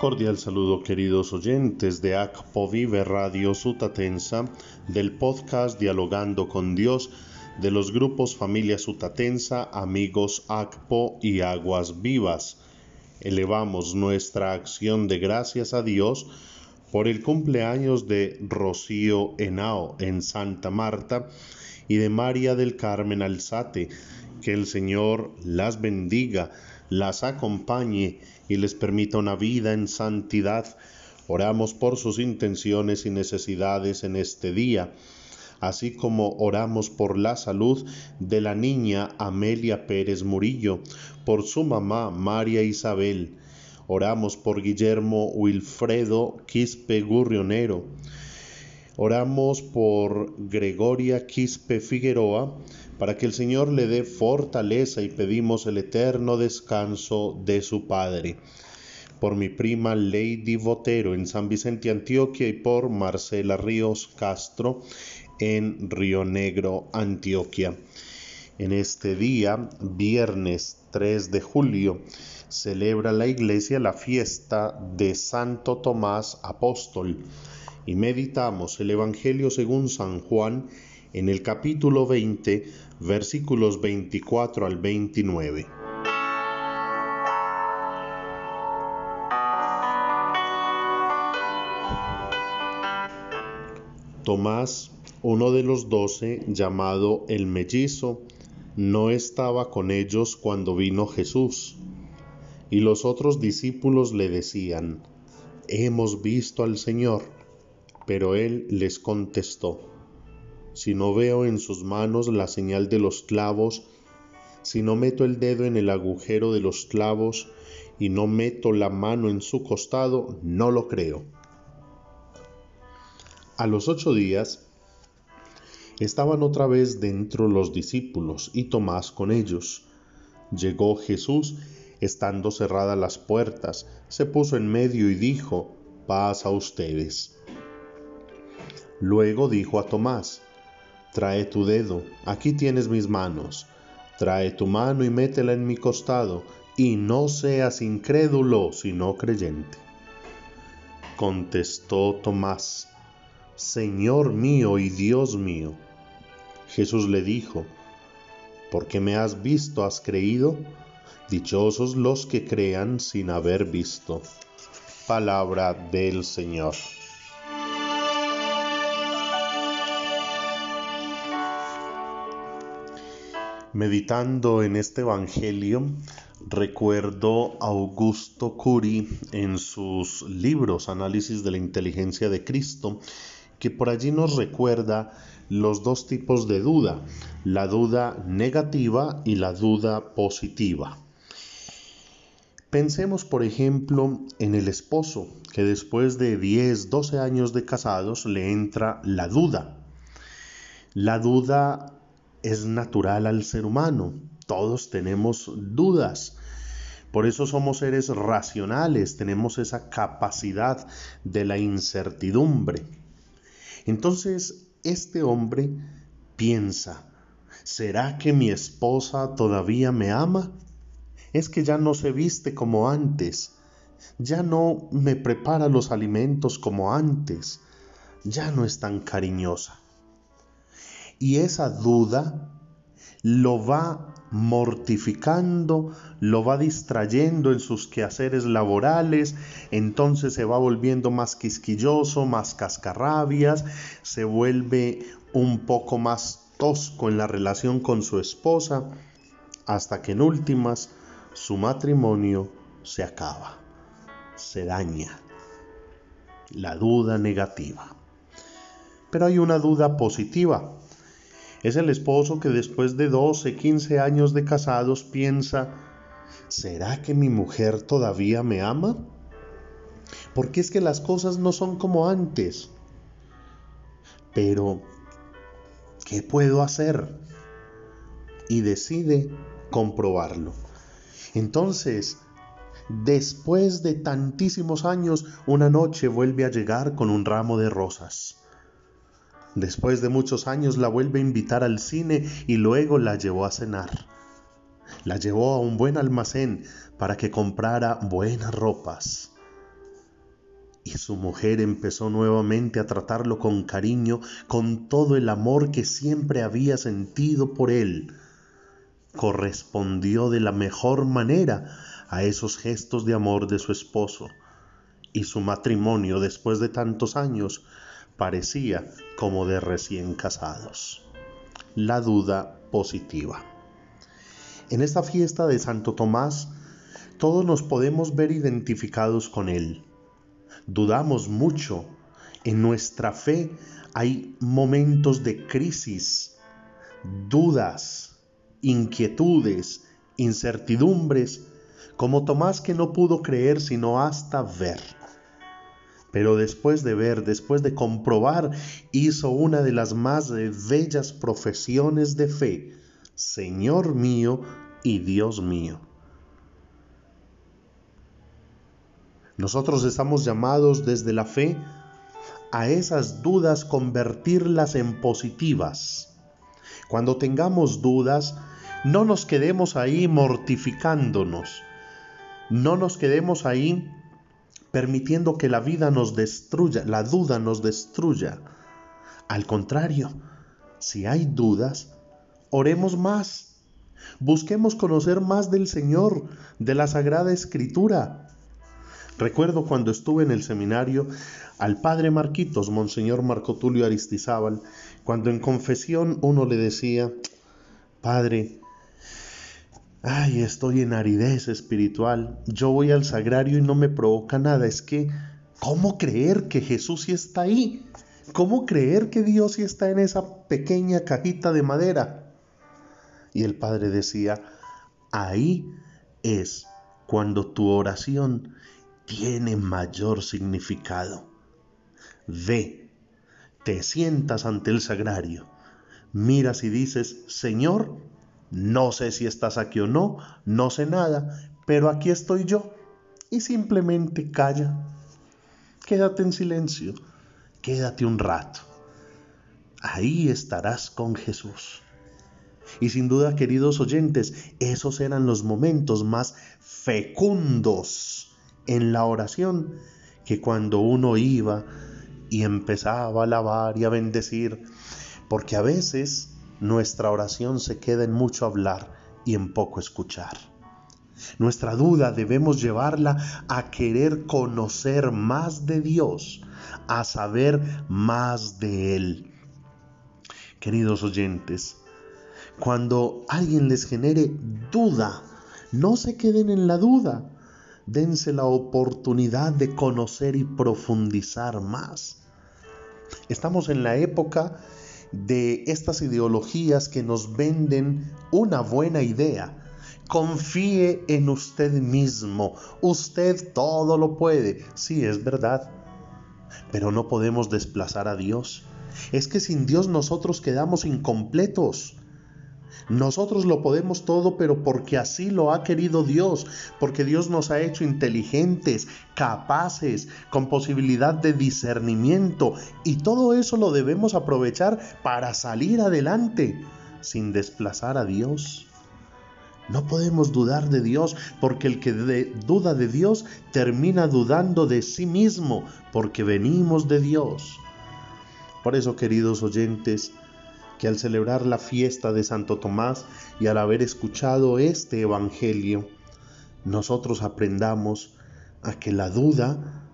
Cordial saludo queridos oyentes de ACPO Vive Radio Sutatensa, del podcast Dialogando con Dios de los grupos Familia Sutatensa, Amigos ACPO y Aguas Vivas. Elevamos nuestra acción de gracias a Dios por el cumpleaños de Rocío Henao en Santa Marta y de María del Carmen Alzate. Que el Señor las bendiga, las acompañe y les permita una vida en santidad. Oramos por sus intenciones y necesidades en este día, así como oramos por la salud de la niña Amelia Pérez Murillo, por su mamá María Isabel. Oramos por Guillermo Wilfredo Quispe Gurrionero. Oramos por Gregoria Quispe Figueroa para que el Señor le dé fortaleza y pedimos el eterno descanso de su Padre. Por mi prima Lady Botero en San Vicente, Antioquia y por Marcela Ríos Castro en Río Negro, Antioquia. En este día, viernes 3 de julio, celebra la iglesia la fiesta de Santo Tomás Apóstol y meditamos el Evangelio según San Juan en el capítulo 20, versículos 24 al 29. Tomás, uno de los doce, llamado el mellizo, no estaba con ellos cuando vino Jesús. Y los otros discípulos le decían, Hemos visto al Señor. Pero él les contestó, si no veo en sus manos la señal de los clavos, si no meto el dedo en el agujero de los clavos y no meto la mano en su costado, no lo creo. A los ocho días estaban otra vez dentro los discípulos y Tomás con ellos. Llegó Jesús, estando cerradas las puertas, se puso en medio y dijo, paz a ustedes. Luego dijo a Tomás, Trae tu dedo, aquí tienes mis manos. Trae tu mano y métela en mi costado, y no seas incrédulo, sino creyente. Contestó Tomás, Señor mío y Dios mío. Jesús le dijo, porque me has visto, has creído. Dichosos los que crean sin haber visto. Palabra del Señor. Meditando en este Evangelio, recuerdo a Augusto Curi en sus libros Análisis de la Inteligencia de Cristo, que por allí nos recuerda los dos tipos de duda, la duda negativa y la duda positiva. Pensemos, por ejemplo, en el esposo, que después de 10, 12 años de casados le entra la duda. La duda es natural al ser humano. Todos tenemos dudas. Por eso somos seres racionales, tenemos esa capacidad de la incertidumbre. Entonces, este hombre piensa, ¿será que mi esposa todavía me ama? Es que ya no se viste como antes, ya no me prepara los alimentos como antes, ya no es tan cariñosa y esa duda lo va mortificando, lo va distrayendo en sus quehaceres laborales, entonces se va volviendo más quisquilloso, más cascarrabias, se vuelve un poco más tosco en la relación con su esposa, hasta que en últimas su matrimonio se acaba, se daña. La duda negativa. Pero hay una duda positiva es el esposo que después de 12, 15 años de casados piensa, ¿será que mi mujer todavía me ama? Porque es que las cosas no son como antes. Pero, ¿qué puedo hacer? Y decide comprobarlo. Entonces, después de tantísimos años, una noche vuelve a llegar con un ramo de rosas. Después de muchos años la vuelve a invitar al cine y luego la llevó a cenar. La llevó a un buen almacén para que comprara buenas ropas. Y su mujer empezó nuevamente a tratarlo con cariño, con todo el amor que siempre había sentido por él. Correspondió de la mejor manera a esos gestos de amor de su esposo. Y su matrimonio, después de tantos años, parecía como de recién casados. La duda positiva. En esta fiesta de Santo Tomás, todos nos podemos ver identificados con él dudamos mucho. En nuestra fe hay momentos de crisis, dudas, inquietudes, incertidumbres, como Tomás que no pudo creer sino hasta ver. Pero después de ver, después de comprobar, hizo una de las más bellas profesiones de fe, Señor mío y Dios mío. Nosotros estamos llamados desde la fe a esas dudas convertirlas en positivas. Cuando tengamos dudas, no nos quedemos ahí mortificándonos. No nos quedemos ahí permitiendo que la vida nos destruya, la duda nos destruya. Al contrario, si hay dudas, oremos más. Busquemos conocer más del Señor, de la Sagrada Escritura. Recuerdo cuando estuve en el seminario al padre Marquitos, Monseñor Marco Tulio Aristizábal, cuando en confesión uno le decía, Padre, ay, estoy en aridez espiritual, yo voy al sagrario y no me provoca nada, es que, ¿cómo creer que Jesús sí está ahí? ¿Cómo creer que Dios sí está en esa pequeña cajita de madera? Y el Padre decía, ahí es cuando tu oración tiene mayor significado. Ve, te sientas ante el sagrario, miras y dices, Señor, no sé si estás aquí o no, no sé nada, pero aquí estoy yo. Y simplemente calla. Quédate en silencio, quédate un rato. Ahí estarás con Jesús. Y sin duda, queridos oyentes, esos eran los momentos más fecundos en la oración que cuando uno iba y empezaba a alabar y a bendecir, porque a veces nuestra oración se queda en mucho hablar y en poco escuchar. Nuestra duda debemos llevarla a querer conocer más de Dios, a saber más de Él. Queridos oyentes, cuando alguien les genere duda, no se queden en la duda, dense la oportunidad de conocer y profundizar más. Estamos en la época de estas ideologías que nos venden una buena idea. Confíe en usted mismo. Usted todo lo puede. Sí, es verdad. Pero no podemos desplazar a Dios. Es que sin Dios nosotros quedamos incompletos. Nosotros lo podemos todo, pero porque así lo ha querido Dios, porque Dios nos ha hecho inteligentes, capaces, con posibilidad de discernimiento, y todo eso lo debemos aprovechar para salir adelante, sin desplazar a Dios. No podemos dudar de Dios, porque el que duda de Dios termina dudando de sí mismo, porque venimos de Dios. Por eso, queridos oyentes, que al celebrar la fiesta de Santo Tomás y al haber escuchado este Evangelio, nosotros aprendamos a que la duda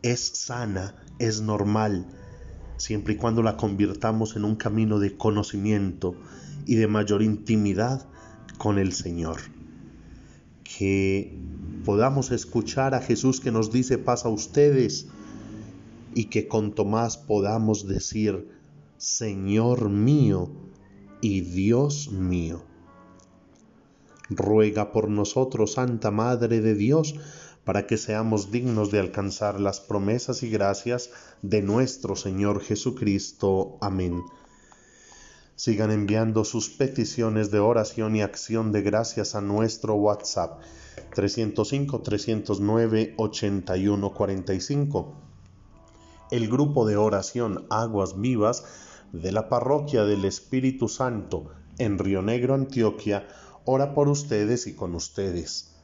es sana, es normal, siempre y cuando la convirtamos en un camino de conocimiento y de mayor intimidad con el Señor. Que podamos escuchar a Jesús que nos dice paz a ustedes y que con Tomás podamos decir Señor mío y Dios mío. Ruega por nosotros, Santa Madre de Dios, para que seamos dignos de alcanzar las promesas y gracias de nuestro Señor Jesucristo. Amén. Sigan enviando sus peticiones de oración y acción de gracias a nuestro WhatsApp 305-309-8145. El grupo de oración Aguas Vivas de la Parroquia del Espíritu Santo en Río Negro, Antioquia, ora por ustedes y con ustedes.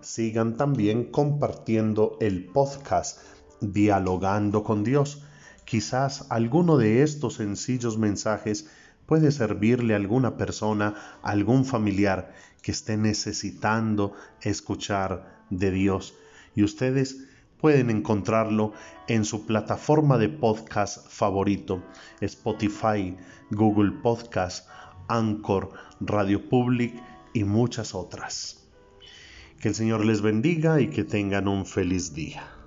Sigan también compartiendo el podcast Dialogando con Dios. Quizás alguno de estos sencillos mensajes puede servirle a alguna persona, a algún familiar que esté necesitando escuchar de Dios. Y ustedes pueden encontrarlo en su plataforma de podcast favorito, Spotify, Google Podcast, Anchor, Radio Public y muchas otras. Que el Señor les bendiga y que tengan un feliz día.